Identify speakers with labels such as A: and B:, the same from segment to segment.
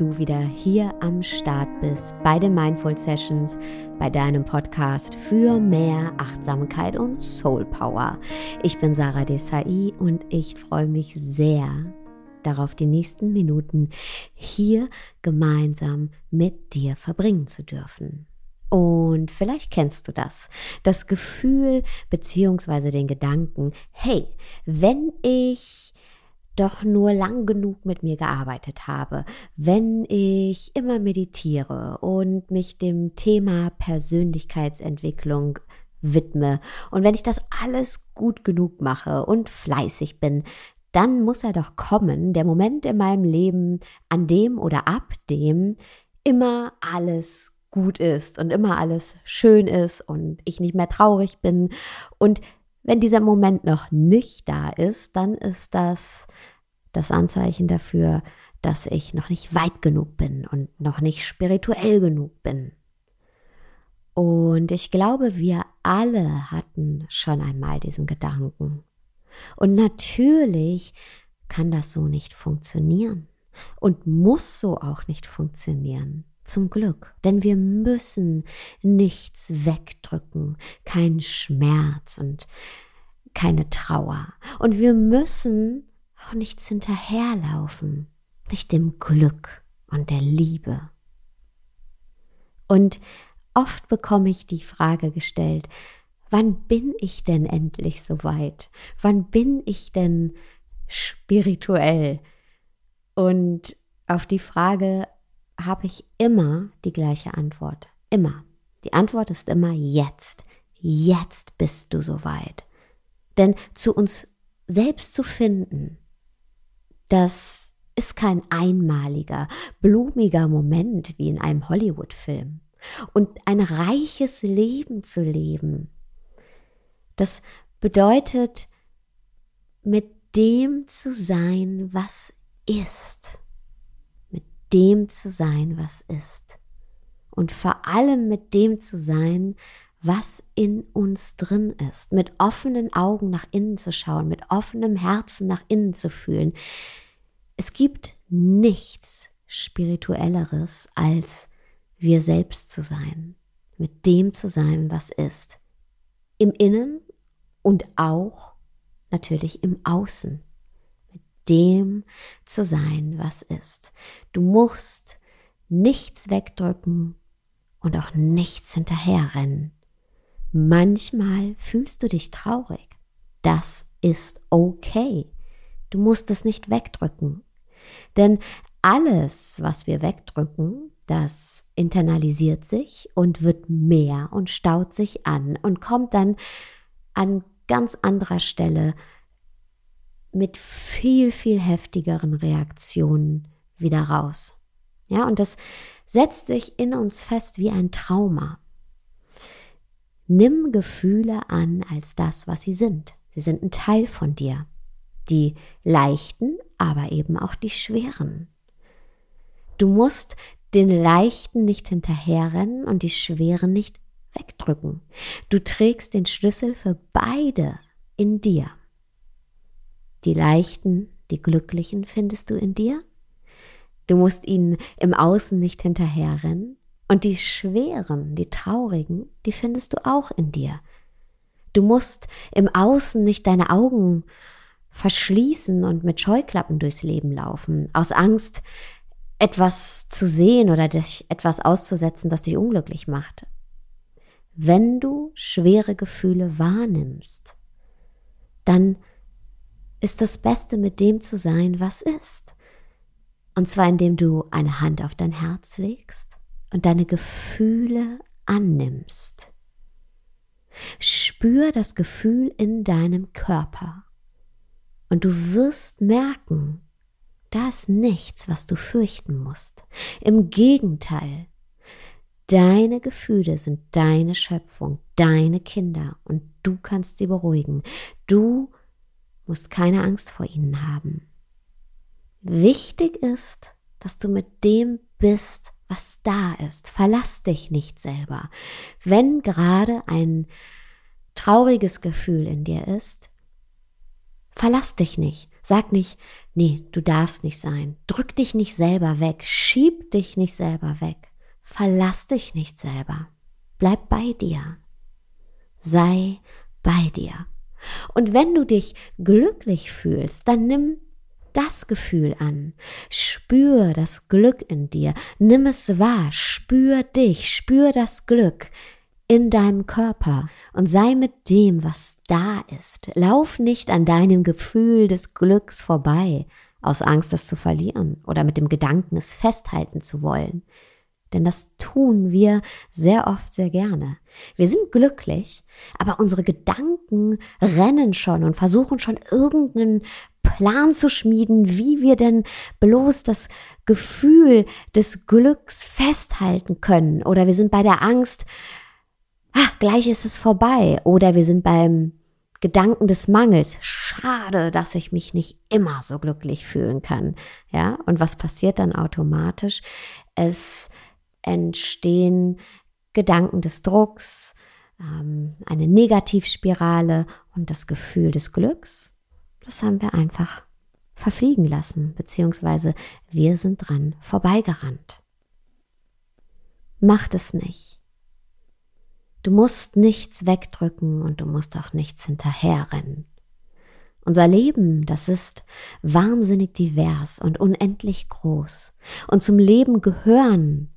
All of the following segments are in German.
A: du wieder hier am Start bist bei den Mindful Sessions, bei deinem Podcast für mehr Achtsamkeit und Soul Power. Ich bin Sarah Desai und ich freue mich sehr darauf, die nächsten Minuten hier gemeinsam mit dir verbringen zu dürfen. Und vielleicht kennst du das, das Gefühl beziehungsweise den Gedanken, hey, wenn ich doch nur lang genug mit mir gearbeitet habe, wenn ich immer meditiere und mich dem Thema Persönlichkeitsentwicklung widme und wenn ich das alles gut genug mache und fleißig bin, dann muss er doch kommen, der Moment in meinem Leben, an dem oder ab dem immer alles gut ist und immer alles schön ist und ich nicht mehr traurig bin. Und wenn dieser Moment noch nicht da ist, dann ist das das Anzeichen dafür, dass ich noch nicht weit genug bin und noch nicht spirituell genug bin. Und ich glaube, wir alle hatten schon einmal diesen Gedanken. Und natürlich kann das so nicht funktionieren und muss so auch nicht funktionieren. Zum Glück, denn wir müssen nichts wegdrücken, keinen Schmerz und keine Trauer. Und wir müssen auch nichts hinterherlaufen, nicht dem Glück und der Liebe. Und oft bekomme ich die Frage gestellt, wann bin ich denn endlich so weit? Wann bin ich denn spirituell? Und auf die Frage habe ich immer die gleiche Antwort. Immer. Die Antwort ist immer jetzt. Jetzt bist du soweit. Denn zu uns selbst zu finden, das ist kein einmaliger, blumiger Moment wie in einem Hollywood-Film. Und ein reiches Leben zu leben, das bedeutet, mit dem zu sein, was ist dem zu sein, was ist. Und vor allem mit dem zu sein, was in uns drin ist. Mit offenen Augen nach innen zu schauen, mit offenem Herzen nach innen zu fühlen. Es gibt nichts Spirituelleres, als wir selbst zu sein. Mit dem zu sein, was ist. Im Innen und auch natürlich im Außen dem zu sein, was ist. Du musst nichts wegdrücken und auch nichts hinterherrennen. Manchmal fühlst du dich traurig. Das ist okay. Du musst es nicht wegdrücken. Denn alles, was wir wegdrücken, das internalisiert sich und wird mehr und staut sich an und kommt dann an ganz anderer Stelle mit viel, viel heftigeren Reaktionen wieder raus. Ja, und das setzt sich in uns fest wie ein Trauma. Nimm Gefühle an als das, was sie sind. Sie sind ein Teil von dir. Die leichten, aber eben auch die schweren. Du musst den leichten nicht hinterherrennen und die schweren nicht wegdrücken. Du trägst den Schlüssel für beide in dir. Die leichten, die glücklichen findest du in dir. Du musst ihnen im Außen nicht hinterherrennen. Und die schweren, die traurigen, die findest du auch in dir. Du musst im Außen nicht deine Augen verschließen und mit Scheuklappen durchs Leben laufen, aus Angst, etwas zu sehen oder dich etwas auszusetzen, das dich unglücklich macht. Wenn du schwere Gefühle wahrnimmst, dann ist das Beste, mit dem zu sein, was ist. Und zwar indem du eine Hand auf dein Herz legst und deine Gefühle annimmst. Spür das Gefühl in deinem Körper und du wirst merken, da ist nichts, was du fürchten musst. Im Gegenteil, deine Gefühle sind deine Schöpfung, deine Kinder und du kannst sie beruhigen. Du musst keine Angst vor ihnen haben. Wichtig ist, dass du mit dem bist, was da ist. Verlass dich nicht selber. Wenn gerade ein trauriges Gefühl in dir ist, verlass dich nicht, Sag nicht, nee, du darfst nicht sein. Drück dich nicht selber weg. Schieb dich nicht selber weg. Verlass dich nicht selber. Bleib bei dir. Sei bei dir. Und wenn du dich glücklich fühlst, dann nimm das Gefühl an. Spür das Glück in dir. Nimm es wahr. Spür dich. Spür das Glück in deinem Körper und sei mit dem, was da ist. Lauf nicht an deinem Gefühl des Glücks vorbei, aus Angst, es zu verlieren oder mit dem Gedanken, es festhalten zu wollen. Denn das tun wir sehr oft sehr gerne. Wir sind glücklich, aber unsere Gedanken rennen schon und versuchen schon irgendeinen Plan zu schmieden, wie wir denn bloß das Gefühl des Glücks festhalten können. Oder wir sind bei der Angst, ah, gleich ist es vorbei. Oder wir sind beim Gedanken des Mangels. Schade, dass ich mich nicht immer so glücklich fühlen kann. Ja, und was passiert dann automatisch? Es entstehen Gedanken des Drucks, ähm, eine Negativspirale und das Gefühl des Glücks. Das haben wir einfach verfliegen lassen, beziehungsweise wir sind dran vorbeigerannt. Macht es nicht. Du musst nichts wegdrücken und du musst auch nichts hinterherrennen. Unser Leben, das ist wahnsinnig divers und unendlich groß. Und zum Leben gehören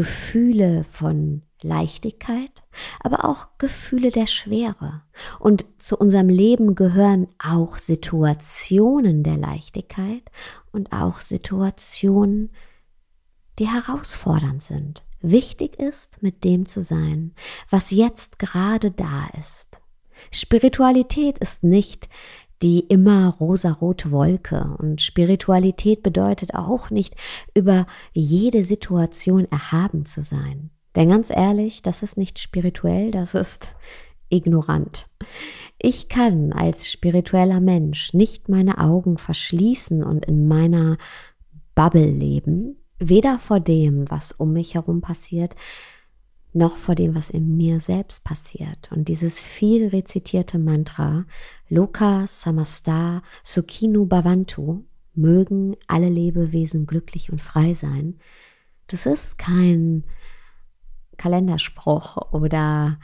A: Gefühle von Leichtigkeit, aber auch Gefühle der Schwere. Und zu unserem Leben gehören auch Situationen der Leichtigkeit und auch Situationen, die herausfordernd sind. Wichtig ist, mit dem zu sein, was jetzt gerade da ist. Spiritualität ist nicht die immer rosarote Wolke und Spiritualität bedeutet auch nicht, über jede Situation erhaben zu sein. Denn ganz ehrlich, das ist nicht spirituell, das ist ignorant. Ich kann als spiritueller Mensch nicht meine Augen verschließen und in meiner Bubble leben, Weder vor dem, was um mich herum passiert, noch vor dem, was in mir selbst passiert. Und dieses viel rezitierte Mantra, Loka Samasta Sukhinu Bhavantu, mögen alle Lebewesen glücklich und frei sein, das ist kein Kalenderspruch oder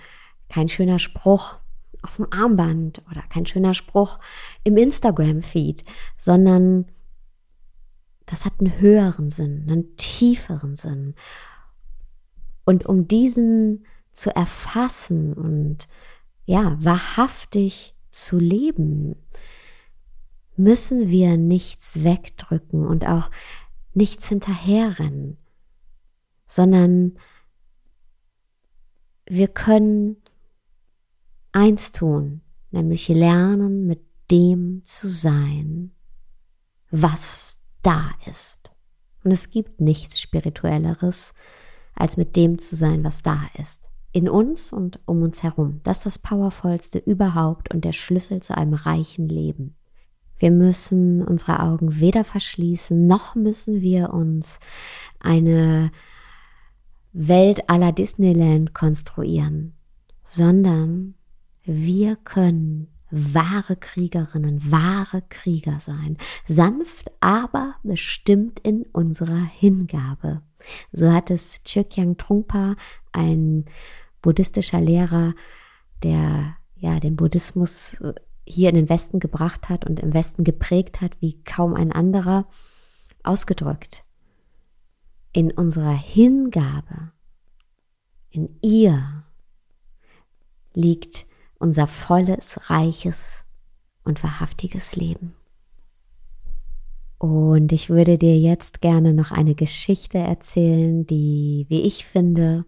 A: kein schöner Spruch auf dem Armband oder kein schöner Spruch im Instagram-Feed, sondern das hat einen höheren Sinn, einen tieferen Sinn. Und um diesen zu erfassen und ja, wahrhaftig zu leben, müssen wir nichts wegdrücken und auch nichts hinterherrennen, sondern wir können eins tun, nämlich lernen, mit dem zu sein, was da ist. Und es gibt nichts Spirituelleres, als mit dem zu sein, was da ist. In uns und um uns herum. Das ist das Powervollste überhaupt und der Schlüssel zu einem reichen Leben. Wir müssen unsere Augen weder verschließen, noch müssen wir uns eine Welt aller Disneyland konstruieren, sondern wir können wahre Kriegerinnen, wahre Krieger sein. Sanft, aber bestimmt in unserer Hingabe. So hat es Chökyang Trungpa, ein buddhistischer Lehrer, der ja den Buddhismus äh, hier in den Westen gebracht hat und im Westen geprägt hat, wie kaum ein anderer, ausgedrückt. In unserer Hingabe, in ihr liegt unser volles, reiches und wahrhaftiges Leben. Und ich würde dir jetzt gerne noch eine Geschichte erzählen, die, wie ich finde,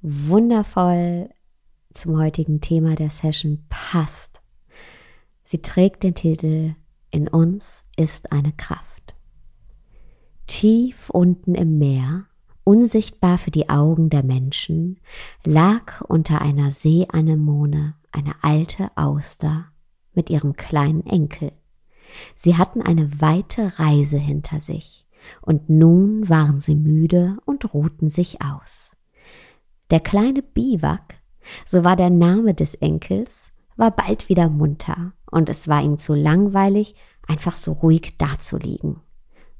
A: wundervoll zum heutigen Thema der Session passt. Sie trägt den Titel In uns ist eine Kraft. Tief unten im Meer unsichtbar für die Augen der Menschen, lag unter einer Seeanemone eine alte Auster mit ihrem kleinen Enkel. Sie hatten eine weite Reise hinter sich, und nun waren sie müde und ruhten sich aus. Der kleine Biwak, so war der Name des Enkels, war bald wieder munter, und es war ihm zu langweilig, einfach so ruhig dazulegen.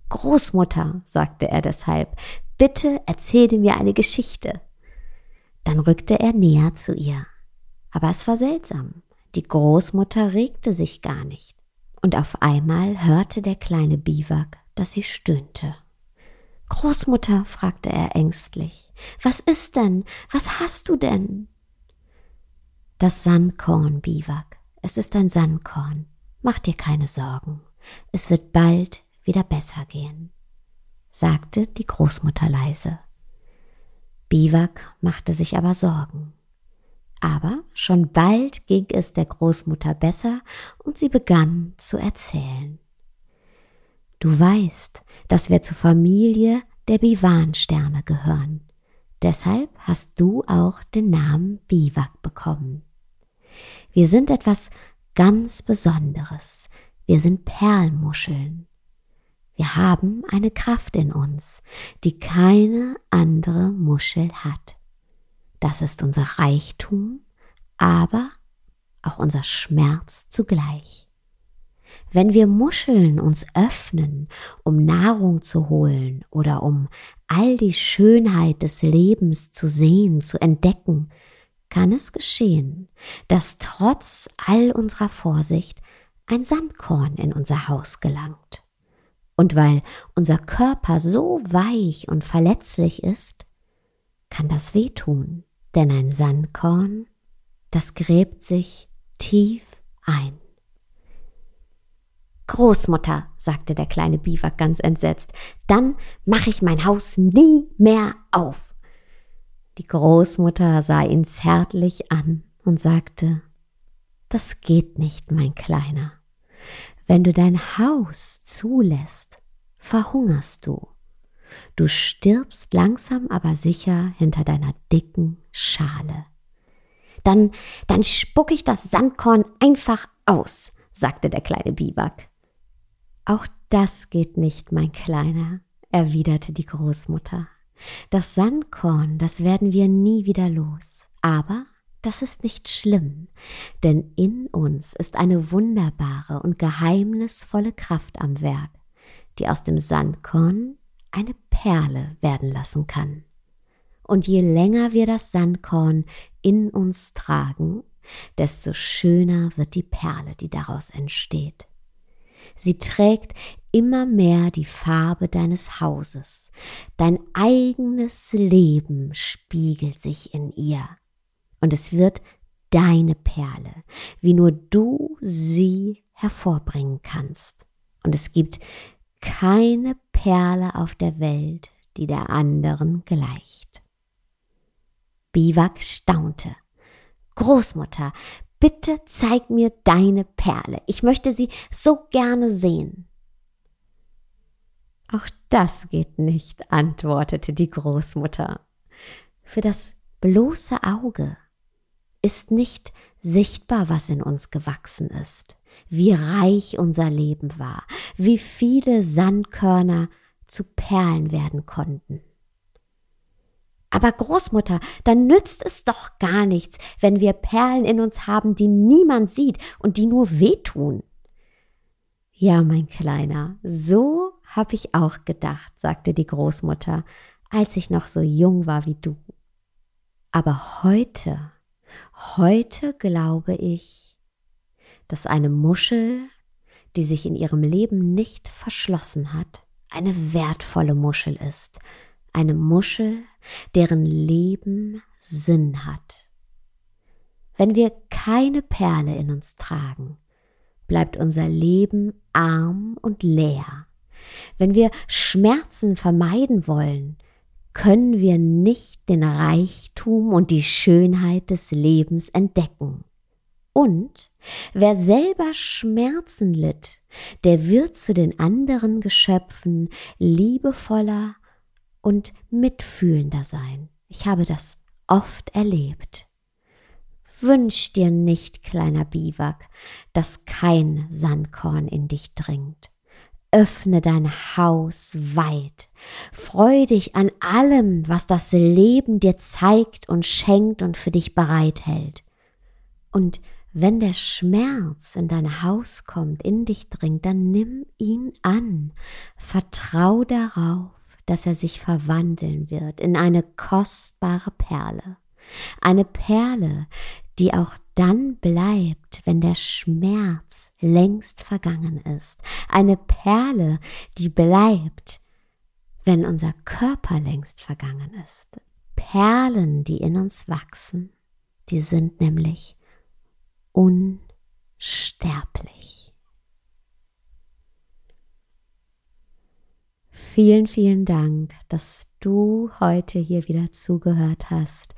A: Großmutter, sagte er deshalb, bitte erzähle mir eine Geschichte. Dann rückte er näher zu ihr. Aber es war seltsam. Die Großmutter regte sich gar nicht. Und auf einmal hörte der kleine Biwak, dass sie stöhnte. Großmutter, fragte er ängstlich, was ist denn? Was hast du denn? Das Sandkorn, Biwak. Es ist ein Sandkorn. Mach dir keine Sorgen. Es wird bald wieder besser gehen, sagte die Großmutter leise. Biwak machte sich aber Sorgen. Aber schon bald ging es der Großmutter besser und sie begann zu erzählen. Du weißt, dass wir zur Familie der Biwan-Sterne gehören. Deshalb hast du auch den Namen Biwak bekommen. Wir sind etwas ganz Besonderes. Wir sind Perlmuscheln. Wir haben eine Kraft in uns, die keine andere Muschel hat. Das ist unser Reichtum, aber auch unser Schmerz zugleich. Wenn wir Muscheln uns öffnen, um Nahrung zu holen oder um all die Schönheit des Lebens zu sehen, zu entdecken, kann es geschehen, dass trotz all unserer Vorsicht ein Sandkorn in unser Haus gelangt. Und weil unser Körper so weich und verletzlich ist, kann das wehtun, denn ein Sandkorn, das gräbt sich tief ein. Großmutter, sagte der kleine Biwak ganz entsetzt, dann mache ich mein Haus nie mehr auf. Die Großmutter sah ihn zärtlich an und sagte, das geht nicht, mein Kleiner. Wenn du dein Haus zulässt, verhungerst du. Du stirbst langsam aber sicher hinter deiner dicken Schale. Dann, dann spuck ich das Sandkorn einfach aus, sagte der kleine Biwak. Auch das geht nicht, mein Kleiner, erwiderte die Großmutter. Das Sandkorn, das werden wir nie wieder los. Aber das ist nicht schlimm, denn in uns ist eine wunderbare und geheimnisvolle Kraft am Werk, die aus dem Sandkorn eine Perle werden lassen kann. Und je länger wir das Sandkorn in uns tragen, desto schöner wird die Perle, die daraus entsteht. Sie trägt immer mehr die Farbe deines Hauses. Dein eigenes Leben spiegelt sich in ihr. Und es wird deine Perle, wie nur du sie hervorbringen kannst. Und es gibt keine Perle auf der Welt, die der anderen gleicht. Biwak staunte. Großmutter, bitte zeig mir deine Perle. Ich möchte sie so gerne sehen. Auch das geht nicht, antwortete die Großmutter. Für das bloße Auge ist nicht sichtbar, was in uns gewachsen ist, wie reich unser Leben war, wie viele Sandkörner zu Perlen werden konnten. Aber Großmutter, dann nützt es doch gar nichts, wenn wir Perlen in uns haben, die niemand sieht und die nur wehtun. Ja, mein Kleiner, so hab ich auch gedacht, sagte die Großmutter, als ich noch so jung war wie du. Aber heute, heute glaube ich, dass eine Muschel, die sich in ihrem Leben nicht verschlossen hat, eine wertvolle Muschel ist, eine Muschel, deren Leben Sinn hat. Wenn wir keine Perle in uns tragen, bleibt unser Leben arm und leer. Wenn wir Schmerzen vermeiden wollen, können wir nicht den Reichtum und die Schönheit des Lebens entdecken. Und wer selber Schmerzen litt, der wird zu den anderen Geschöpfen liebevoller und mitfühlender sein. Ich habe das oft erlebt. Wünsch dir nicht, kleiner Biwak, dass kein Sandkorn in dich dringt. Öffne dein Haus weit. Freu dich an allem, was das Leben dir zeigt und schenkt und für dich bereithält. Und wenn der Schmerz in dein Haus kommt, in dich dringt, dann nimm ihn an. Vertrau darauf, dass er sich verwandeln wird in eine kostbare Perle. Eine Perle, die auch dann bleibt, wenn der Schmerz längst vergangen ist. Eine Perle, die bleibt, wenn unser Körper längst vergangen ist. Perlen, die in uns wachsen, die sind nämlich unsterblich. Vielen, vielen Dank, dass du heute hier wieder zugehört hast.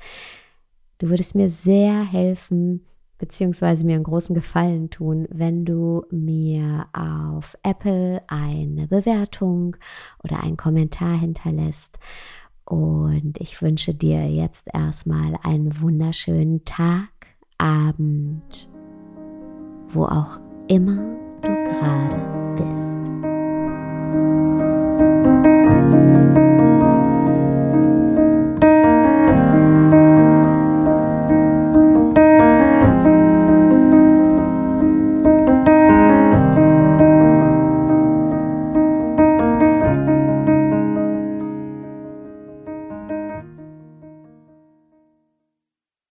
A: Du würdest mir sehr helfen, beziehungsweise mir einen großen Gefallen tun, wenn du mir auf Apple eine Bewertung oder einen Kommentar hinterlässt. Und ich wünsche dir jetzt erstmal einen wunderschönen Tag, Abend, wo auch immer du gerade bist.